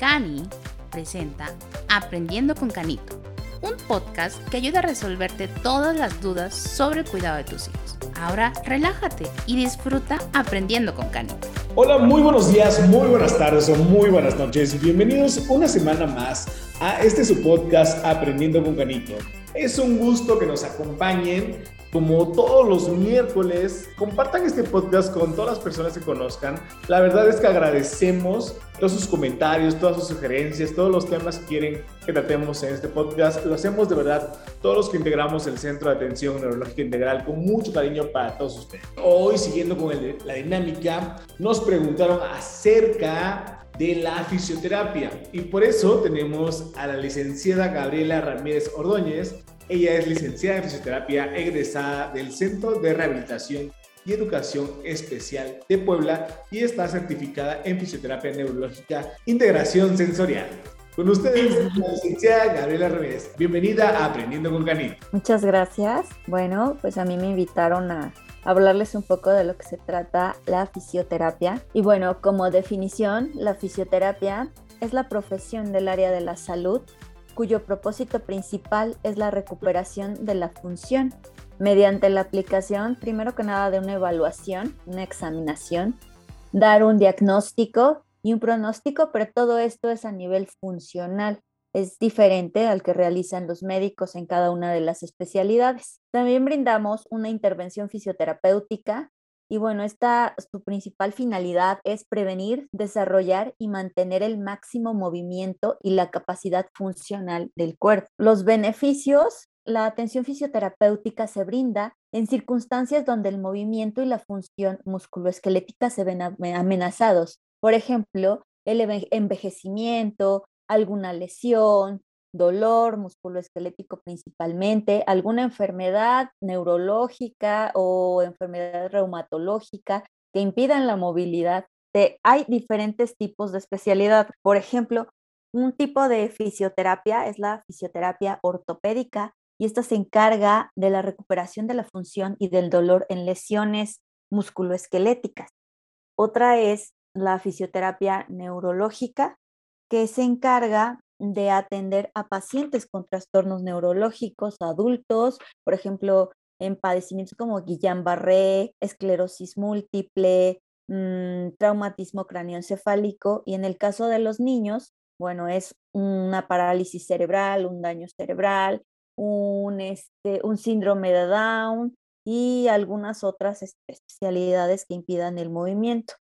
Cani presenta Aprendiendo con Canito, un podcast que ayuda a resolverte todas las dudas sobre el cuidado de tus hijos. Ahora relájate y disfruta aprendiendo con Canito. Hola, muy buenos días, muy buenas tardes o muy buenas noches. Bienvenidos una semana más a este su podcast Aprendiendo con Canito. Es un gusto que nos acompañen como todos los miércoles, compartan este podcast con todas las personas que conozcan. La verdad es que agradecemos todos sus comentarios, todas sus sugerencias, todos los temas que quieren que tratemos en este podcast. Lo hacemos de verdad todos los que integramos el Centro de Atención Neurológica Integral con mucho cariño para todos ustedes. Hoy, siguiendo con la dinámica, nos preguntaron acerca de la fisioterapia y por eso tenemos a la licenciada Gabriela Ramírez Ordóñez, ella es licenciada en fisioterapia egresada del Centro de Rehabilitación y Educación Especial de Puebla y está certificada en fisioterapia neurológica integración sensorial. Con ustedes, la licenciada Gabriela Ramírez. Bienvenida a Aprendiendo con Canito. Muchas gracias. Bueno, pues a mí me invitaron a hablarles un poco de lo que se trata la fisioterapia. Y bueno, como definición, la fisioterapia es la profesión del área de la salud cuyo propósito principal es la recuperación de la función mediante la aplicación, primero que nada, de una evaluación, una examinación, dar un diagnóstico y un pronóstico, pero todo esto es a nivel funcional. Es diferente al que realizan los médicos en cada una de las especialidades. También brindamos una intervención fisioterapéutica y bueno, esta, su principal finalidad es prevenir, desarrollar y mantener el máximo movimiento y la capacidad funcional del cuerpo. Los beneficios, la atención fisioterapéutica se brinda en circunstancias donde el movimiento y la función musculoesquelética se ven amenazados. Por ejemplo, el envejecimiento, alguna lesión, dolor musculoesquelético principalmente, alguna enfermedad neurológica o enfermedad reumatológica que impidan la movilidad. hay diferentes tipos de especialidad. Por ejemplo, un tipo de fisioterapia es la fisioterapia ortopédica y esta se encarga de la recuperación de la función y del dolor en lesiones musculoesqueléticas. Otra es la fisioterapia neurológica, que se encarga de atender a pacientes con trastornos neurológicos, adultos, por ejemplo, en padecimientos como Guillain-Barré, esclerosis múltiple, mm, traumatismo cráneoencefálico y en el caso de los niños, bueno, es una parálisis cerebral, un daño cerebral, un, este, un síndrome de Down y algunas otras especialidades que impidan el movimiento.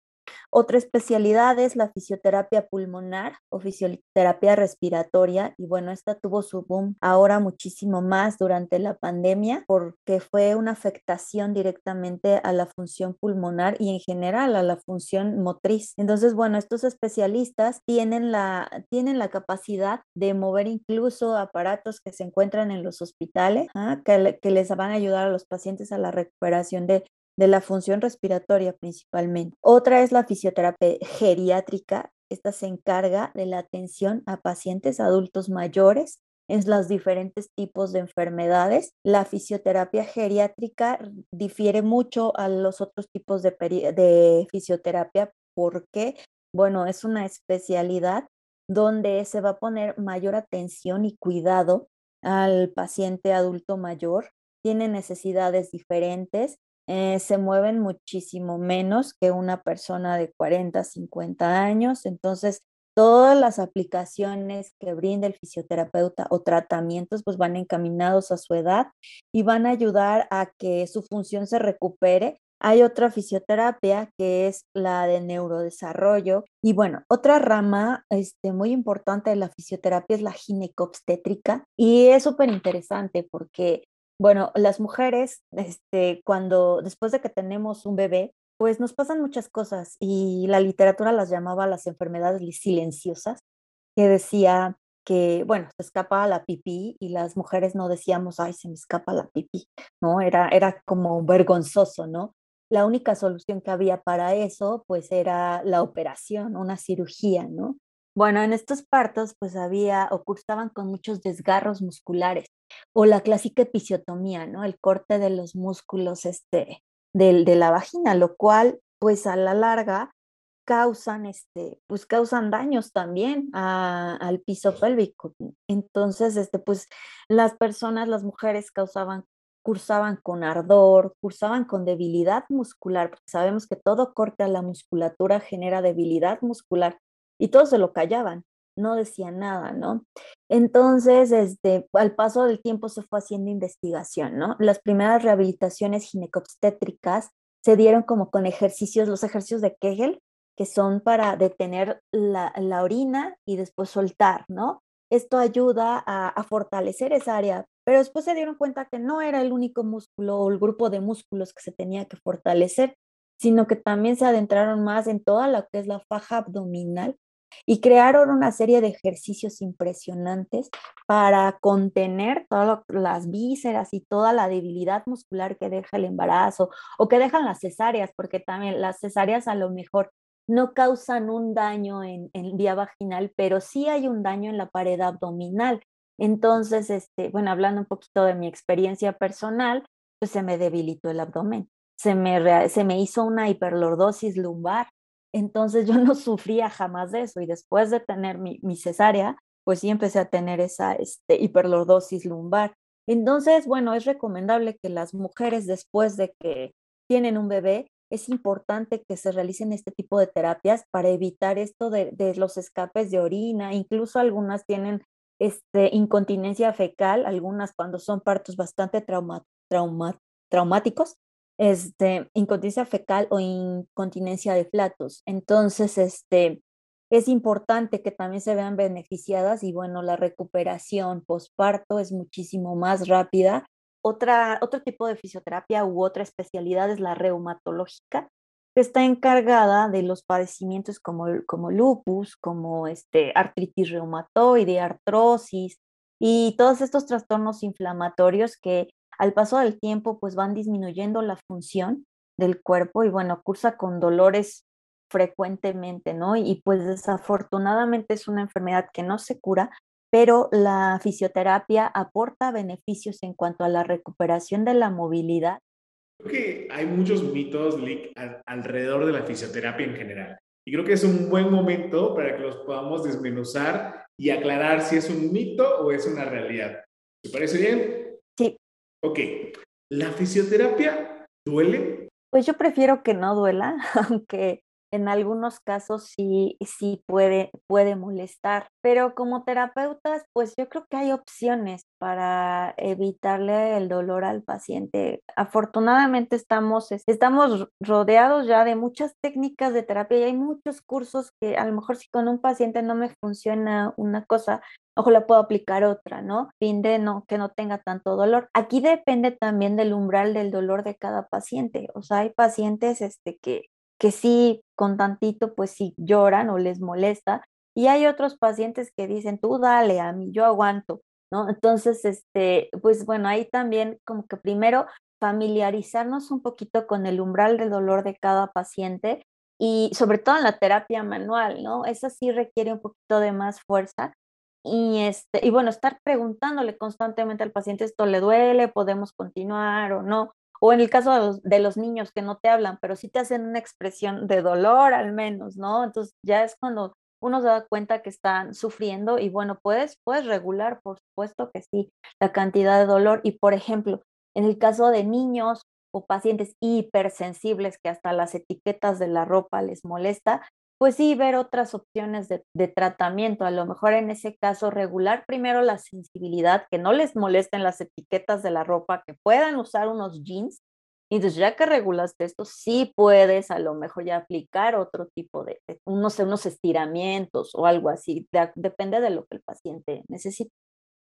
Otra especialidad es la fisioterapia pulmonar o fisioterapia respiratoria y bueno, esta tuvo su boom ahora muchísimo más durante la pandemia porque fue una afectación directamente a la función pulmonar y en general a la función motriz. Entonces, bueno, estos especialistas tienen la, tienen la capacidad de mover incluso aparatos que se encuentran en los hospitales, ¿ah? que, que les van a ayudar a los pacientes a la recuperación de de la función respiratoria principalmente. Otra es la fisioterapia geriátrica. Esta se encarga de la atención a pacientes adultos mayores en los diferentes tipos de enfermedades. La fisioterapia geriátrica difiere mucho a los otros tipos de, de fisioterapia porque, bueno, es una especialidad donde se va a poner mayor atención y cuidado al paciente adulto mayor. Tiene necesidades diferentes eh, se mueven muchísimo menos que una persona de 40, 50 años. Entonces, todas las aplicaciones que brinda el fisioterapeuta o tratamientos pues van encaminados a su edad y van a ayudar a que su función se recupere. Hay otra fisioterapia que es la de neurodesarrollo y bueno, otra rama este, muy importante de la fisioterapia es la ginecobstétrica y es súper interesante porque bueno, las mujeres, este, cuando después de que tenemos un bebé, pues nos pasan muchas cosas y la literatura las llamaba las enfermedades silenciosas, que decía que, bueno, se escapa la pipí y las mujeres no decíamos, ay, se me escapa la pipí, ¿no? Era, era como vergonzoso, ¿no? La única solución que había para eso, pues era la operación, una cirugía, ¿no? Bueno, en estos partos, pues había, o con muchos desgarros musculares o la clásica episiotomía, ¿no? El corte de los músculos este, de, de la vagina, lo cual, pues a la larga, causan, este, pues causan daños también al piso pélvico. Entonces, este, pues las personas, las mujeres causaban, cursaban con ardor, cursaban con debilidad muscular, porque sabemos que todo corte a la musculatura genera debilidad muscular y todos se lo callaban, no decían nada, ¿no? Entonces, este, al paso del tiempo se fue haciendo investigación, ¿no? Las primeras rehabilitaciones ginecobstétricas se dieron como con ejercicios, los ejercicios de Kegel, que son para detener la, orina y después soltar, ¿no? Esto ayuda a, fortalecer esa área, pero después se dieron cuenta que no era el único músculo o el grupo de músculos que se tenía que fortalecer, sino que también se adentraron más en toda lo que es la faja abdominal y crearon una serie de ejercicios impresionantes para contener todas las vísceras y toda la debilidad muscular que deja el embarazo o que dejan las cesáreas, porque también las cesáreas a lo mejor no causan un daño en, vía vaginal, pero sí hay un daño en la pared abdominal. Entonces, este, bueno, hablando un poquito de mi experiencia personal, pues se me debilitó el abdomen, se me, se me hizo una hiperlordosis lumbar. Entonces yo no sufría jamás de eso y después de tener mi, cesárea, pues sí empecé a tener esa este, hiperlordosis lumbar. Entonces, bueno, es recomendable que las mujeres después de que tienen un bebé es importante que se realicen este tipo de terapias para evitar esto de, los escapes de orina. Incluso algunas tienen este, incontinencia fecal, algunas cuando son partos bastante traumáticos, este, incontinencia fecal o incontinencia de flatos. Entonces, este, es importante que también se vean beneficiadas y bueno, la recuperación postparto es muchísimo más rápida otra, otro tipo de fisioterapia u otra especialidad es la reumatológica, que está encargada de los padecimientos como, como lupus, como este, artritis reumatoide, artrosis y todos estos trastornos inflamatorios que al paso del tiempo pues van disminuyendo la función del cuerpo y bueno, cursa con dolores frecuentemente, ¿no? Y pues desafortunadamente es una enfermedad que no se cura, pero la fisioterapia aporta beneficios en cuanto a la recuperación de la movilidad. Creo que hay muchos mitos alrededor de la fisioterapia en general. Y creo que es un buen momento para que los podamos desmenuzar y aclarar si es un mito o es una realidad. ¿Te parece bien? Ok. ¿La fisioterapia duele? Pues yo prefiero que no duela, aunque en algunos casos sí, sí puede, puede molestar, pero como terapeutas, pues yo creo que hay opciones para evitarle el dolor al paciente. Afortunadamente estamos, estamos rodeados ya de muchas técnicas de terapia y hay muchos cursos que a lo mejor si con un paciente no me funciona una cosa, ojo, la puedo aplicar otra, ¿no? Fin de no, que no tenga tanto dolor. Aquí depende también del umbral del dolor de cada paciente. O sea, hay pacientes este, que que sí, con tantito, pues sí lloran o les molesta. Y hay otros pacientes que dicen, tú dale a mí, yo aguanto, ¿no? Entonces, este, pues bueno, ahí también como que primero familiarizarnos un poquito con el umbral del dolor de cada paciente y sobre todo en la terapia manual, ¿no? Esa sí requiere un poquito de más fuerza. Y, este, y bueno, estar preguntándole constantemente al paciente, ¿esto le duele? ¿Podemos continuar o no? O en el caso de los, niños que no te hablan, pero sí te hacen una expresión de dolor al menos, ¿no? Entonces ya es cuando uno se da cuenta que están sufriendo y bueno, puedes, puedes regular, por supuesto que sí, la cantidad de dolor. Y por ejemplo, en el caso de niños o pacientes hipersensibles que hasta las etiquetas de la ropa les molesta, pues sí, ver otras opciones de, de, tratamiento. A lo mejor en ese caso regular primero la sensibilidad, que no les molesten las etiquetas de la ropa, que puedan usar unos jeans. Y entonces ya que regulaste esto, sí puedes a lo mejor ya aplicar otro tipo de, unos, unos estiramientos o algo así. depende de lo que el paciente necesite.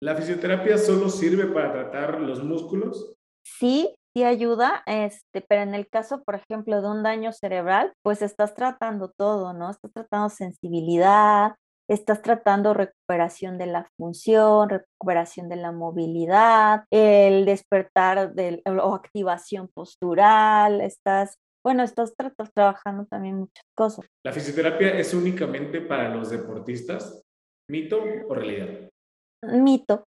¿La fisioterapia solo sirve para tratar los músculos? Sí, sí ayuda, este, pero en el caso, por ejemplo, de un daño cerebral, pues estás tratando todo, ¿no? Estás tratando sensibilidad, estás tratando recuperación de la función, recuperación de la movilidad, el despertar del, o activación postural, estás, bueno, estás trabajando también muchas cosas. ¿La fisioterapia es únicamente para los deportistas? ¿Mito o realidad? Mito,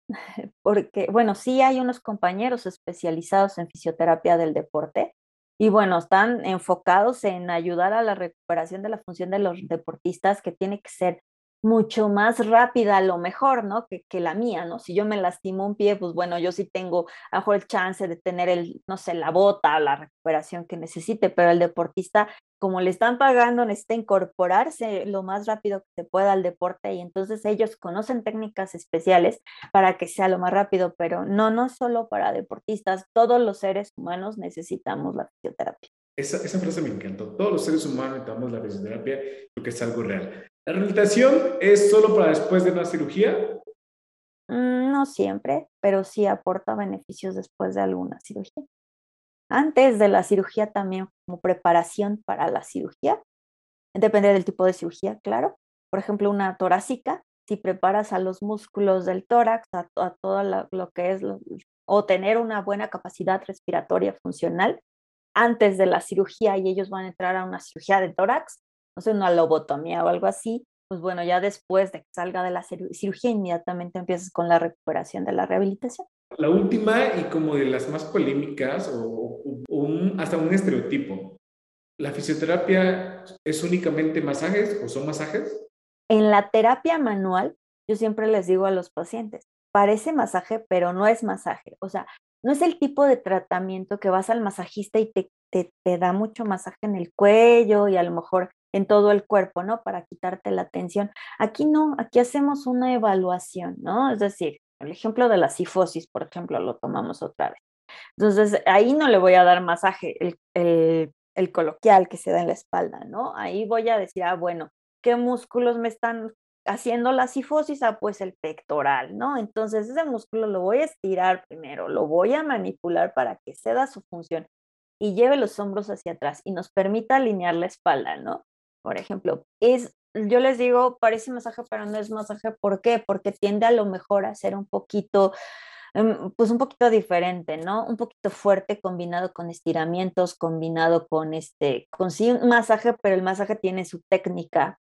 porque, bueno, sí hay unos compañeros especializados en fisioterapia del deporte, y bueno, están enfocados en ayudar a la recuperación de la función de los deportistas, que tiene que ser mucho más rápida a lo mejor, ¿no? Que, que, la mía, ¿no? Si yo me lastimo un pie, pues bueno, yo sí tengo a mejor el chance de tener el, no sé, la bota, la recuperación que necesite, pero el deportista, como le están pagando, necesita incorporarse lo más rápido que se pueda al deporte y entonces ellos conocen técnicas especiales para que sea lo más rápido, pero no, no solo para deportistas, todos los seres humanos necesitamos la fisioterapia. Esa, esa frase me encantó. Todos los seres humanos necesitamos la fisioterapia porque es algo real. ¿La rehabilitación es solo para después de una cirugía? Mm, no siempre, pero sí aporta beneficios después de alguna cirugía. Antes de la cirugía también como preparación para la cirugía. Depende del tipo de cirugía, claro. Por ejemplo, una torácica, si preparas a los músculos del tórax, a, todo lo, que es, o tener una buena capacidad respiratoria funcional antes de la cirugía y ellos van a entrar a una cirugía de tórax, no sé, una lobotomía o algo así, pues bueno, ya después de que salga de la cirugía, inmediatamente empiezas con la recuperación de la rehabilitación. La última y como de las más polémicas o, hasta un estereotipo. ¿La fisioterapia es únicamente masajes o son masajes? En la terapia manual, yo siempre les digo a los pacientes, parece masaje, pero no es masaje. O sea, no es el tipo de tratamiento que vas al masajista y te, te, te da mucho masaje en el cuello y a lo mejor en todo el cuerpo, ¿no? Para quitarte la tensión. Aquí no, aquí hacemos una evaluación, ¿no? Es decir, el ejemplo de la sifosis, por ejemplo, lo tomamos otra vez. Entonces, ahí no le voy a dar masaje, el, el, el coloquial que se da en la espalda, ¿no? Ahí voy a decir, ah, bueno, ¿qué músculos me están haciendo la sifosis? Ah, pues el pectoral, ¿no? Entonces, ese músculo lo voy a estirar primero, lo voy a manipular para que ceda su función y lleve los hombros hacia atrás y nos permita alinear la espalda, ¿no? Por ejemplo, es, yo les digo, parece masaje, pero no es masaje. ¿Por qué? Porque tiende a lo mejor a ser un poquito, em, pues un poquito diferente, ¿no? Un poquito fuerte combinado con estiramientos, combinado con este, con sí un masaje, pero el masaje tiene su técnica.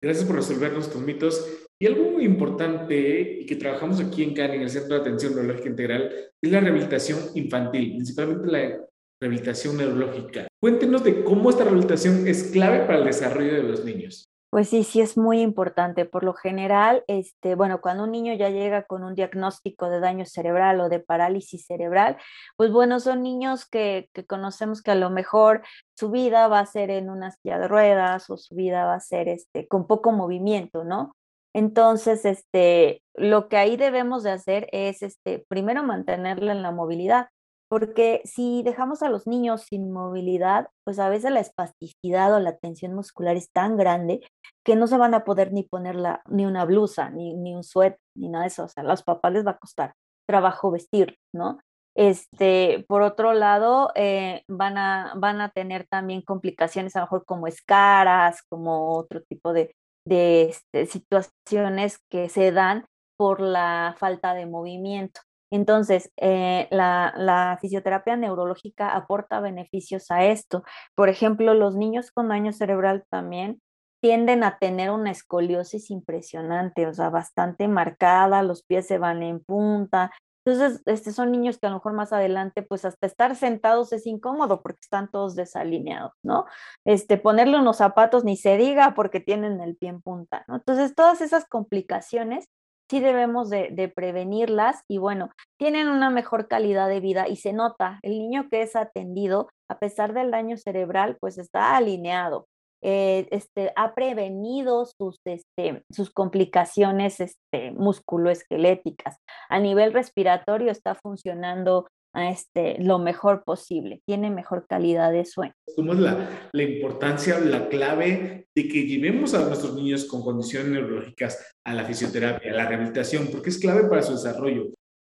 Gracias por resolver nuestros mitos. Y algo muy importante y que trabajamos aquí en CAN, en el Centro de Atención Neurológica Integral, es la rehabilitación infantil, principalmente la rehabilitación neurológica. Cuéntenos de cómo esta rehabilitación es clave para el desarrollo de los niños. Pues sí, sí es muy importante. Por lo general, este, bueno, cuando un niño ya llega con un diagnóstico de daño cerebral o de parálisis cerebral, pues bueno, son niños que, conocemos que a lo mejor su vida va a ser en una silla de ruedas o su vida va a ser este, con poco movimiento, ¿no? Entonces, este, lo que ahí debemos de hacer es, este, primero mantenerla en la movilidad porque si dejamos a los niños sin movilidad, pues a veces la espasticidad o la tensión muscular es tan grande que no se van a poder ni poner ni una blusa, ni, ni un suéter, ni nada de eso. O sea, a los papás les va a costar trabajo vestir, ¿no? Este, por otro lado, eh, van, a, van a tener también complicaciones, a lo mejor como escaras, como otro tipo de, de este, situaciones que se dan por la falta de movimiento. Entonces, eh, la, fisioterapia neurológica aporta beneficios a esto. Por ejemplo, los niños con daño cerebral también tienden a tener una escoliosis impresionante, o sea, bastante marcada, los pies se van en punta. Entonces, este, son niños que a lo mejor más adelante, pues hasta estar sentados es incómodo porque están todos desalineados, ¿no? Este, ponerle unos zapatos ni se diga porque tienen el pie en punta, ¿no? Entonces, todas esas complicaciones sí debemos de, prevenirlas y bueno, tienen una mejor calidad de vida y se nota, el niño que es atendido, a pesar del daño cerebral, pues está alineado, eh, este, ha prevenido sus, este, sus complicaciones este, musculoesqueléticas. A nivel respiratorio está funcionando este, lo mejor posible, tiene mejor calidad de sueño. ¿Cómo es la, la importancia, la clave de que llevemos a nuestros niños con condiciones neurológicas a la fisioterapia, a la rehabilitación? Porque es clave para su desarrollo.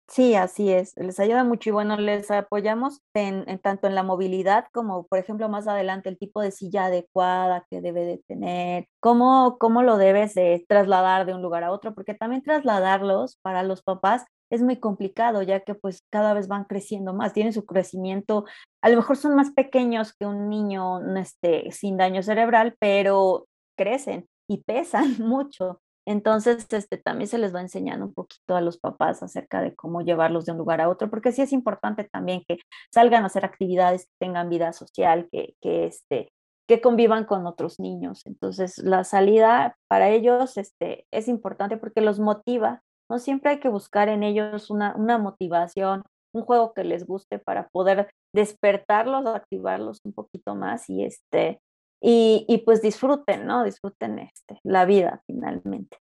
Sí, así es, les ayuda mucho y bueno, les apoyamos en, tanto en la movilidad como, por ejemplo, más adelante el tipo de silla adecuada que debe de tener, cómo, cómo lo debes de trasladar de un lugar a otro, porque también trasladarlos para los papás es muy complicado, ya que pues cada vez van creciendo más, tienen su crecimiento, a lo mejor son más pequeños que un niño este, sin daño cerebral, pero crecen y pesan mucho. Entonces, este, también se les va enseñando un poquito a los papás acerca de cómo llevarlos de un lugar a otro, porque sí es importante también que salgan a hacer actividades, tengan vida social, que, que, este, que convivan con otros niños. Entonces, la salida para ellos este, es importante porque los motiva, ¿no? Siempre hay que buscar en ellos una, una motivación, un juego que les guste para poder despertarlos, activarlos un poquito más y este y, y pues disfruten, ¿no? Disfruten este, la vida finalmente.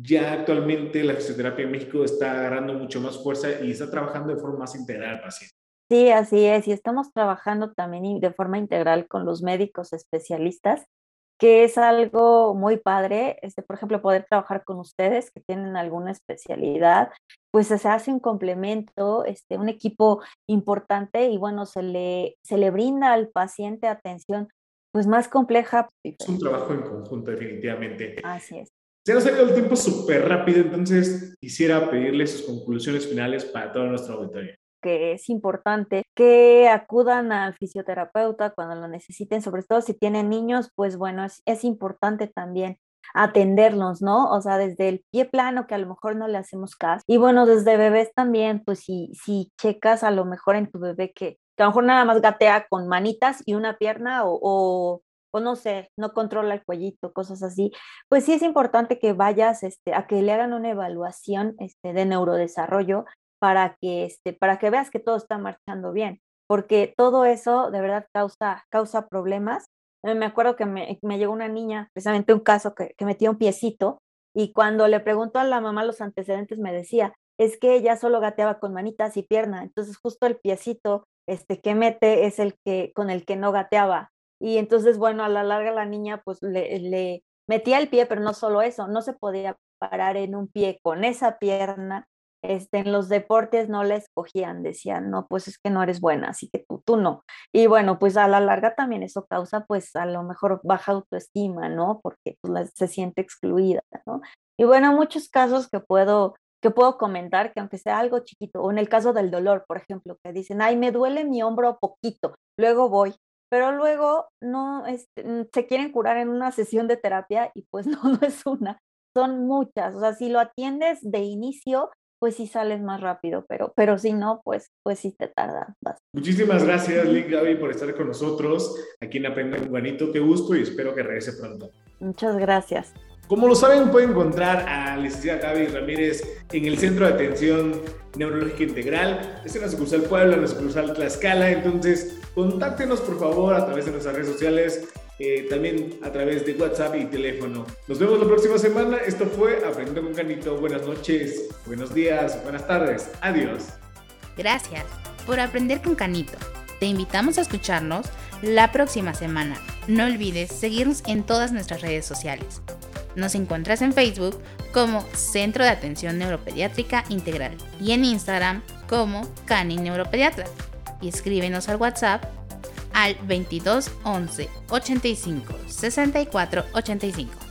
Ya actualmente la fisioterapia en México está agarrando mucho más fuerza y está trabajando de forma más integral al paciente. Sí, así es, y estamos trabajando también de forma integral con los médicos especialistas, que es algo muy padre, este, por ejemplo, poder trabajar con ustedes que tienen alguna especialidad, pues se hace un complemento, este, un equipo importante y bueno, se le, se le brinda al paciente atención pues más compleja. Es un trabajo en conjunto, definitivamente. Así es. Se nos ha ido el tiempo súper rápido, entonces quisiera pedirle sus conclusiones finales para todo nuestro auditorio que es importante que acudan al fisioterapeuta cuando lo necesiten, sobre todo si tienen niños, pues bueno, es, importante también atenderlos, ¿no? O sea, desde el pie plano que a lo mejor no le hacemos caso. Y bueno, desde bebés también, pues si, si checas a lo mejor en tu bebé que que a lo mejor nada más gatea con manitas y una pierna o, o, no sé, no controla el cuellito, cosas así, pues sí es importante que vayas este, a que le hagan una evaluación este, de neurodesarrollo para que, este, para que veas que todo está marchando bien, porque todo eso de verdad causa, causa problemas. Eh, me acuerdo que me, me llegó una niña, precisamente un caso que, que metía un piecito, y cuando le preguntó a la mamá los antecedentes me decía, es que ella solo gateaba con manitas y pierna, entonces justo el piecito este, que mete es el que con el que no gateaba. Y entonces, bueno, a la larga la niña pues le, le metía el pie, pero no solo eso, no se podía parar en un pie con esa pierna. Este, en los deportes no la escogían, decían, no, pues es que no eres buena, así que tú, tú no. Y bueno, pues a la larga también eso causa pues a lo mejor baja autoestima, ¿no? Porque pues, se siente excluida, ¿no? Y bueno, muchos casos que puedo que puedo comentar que aunque sea algo chiquito, o en el caso del dolor, por ejemplo, que dicen, ay, me duele mi hombro poquito, luego voy, pero luego no este, mm, se quieren curar en una sesión de terapia y pues no, no es una, son muchas, o sea, si lo atiendes de inicio, pues sí sales más rápido, pero, pero si no, pues, pues sí te tarda bastante. Muchísimas gracias, Lick Gaby, por estar con nosotros aquí en Aprenda con Juanito. Qué gusto y espero que regrese pronto. Muchas gracias. Como lo saben, pueden encontrar a licenciada Gaby Ramírez en el Centro de Atención Neurológica Integral. Es en la sucursal Puebla, en la sucursal Tlaxcala. Entonces, contáctenos por favor a través de nuestras redes sociales, eh, también a través de WhatsApp y teléfono. Nos vemos la próxima semana. Esto fue Aprendiendo con Canito. Buenas noches, buenos días, buenas tardes. Adiós. Gracias por aprender con Canito. Te invitamos a escucharnos la próxima semana. No olvides seguirnos en todas nuestras redes sociales. Nos encuentras en Facebook como Centro de Atención Neuropediátrica Integral y en Instagram como Cani Neuropediatra. Y escríbenos al WhatsApp al 22 11 85 64 85.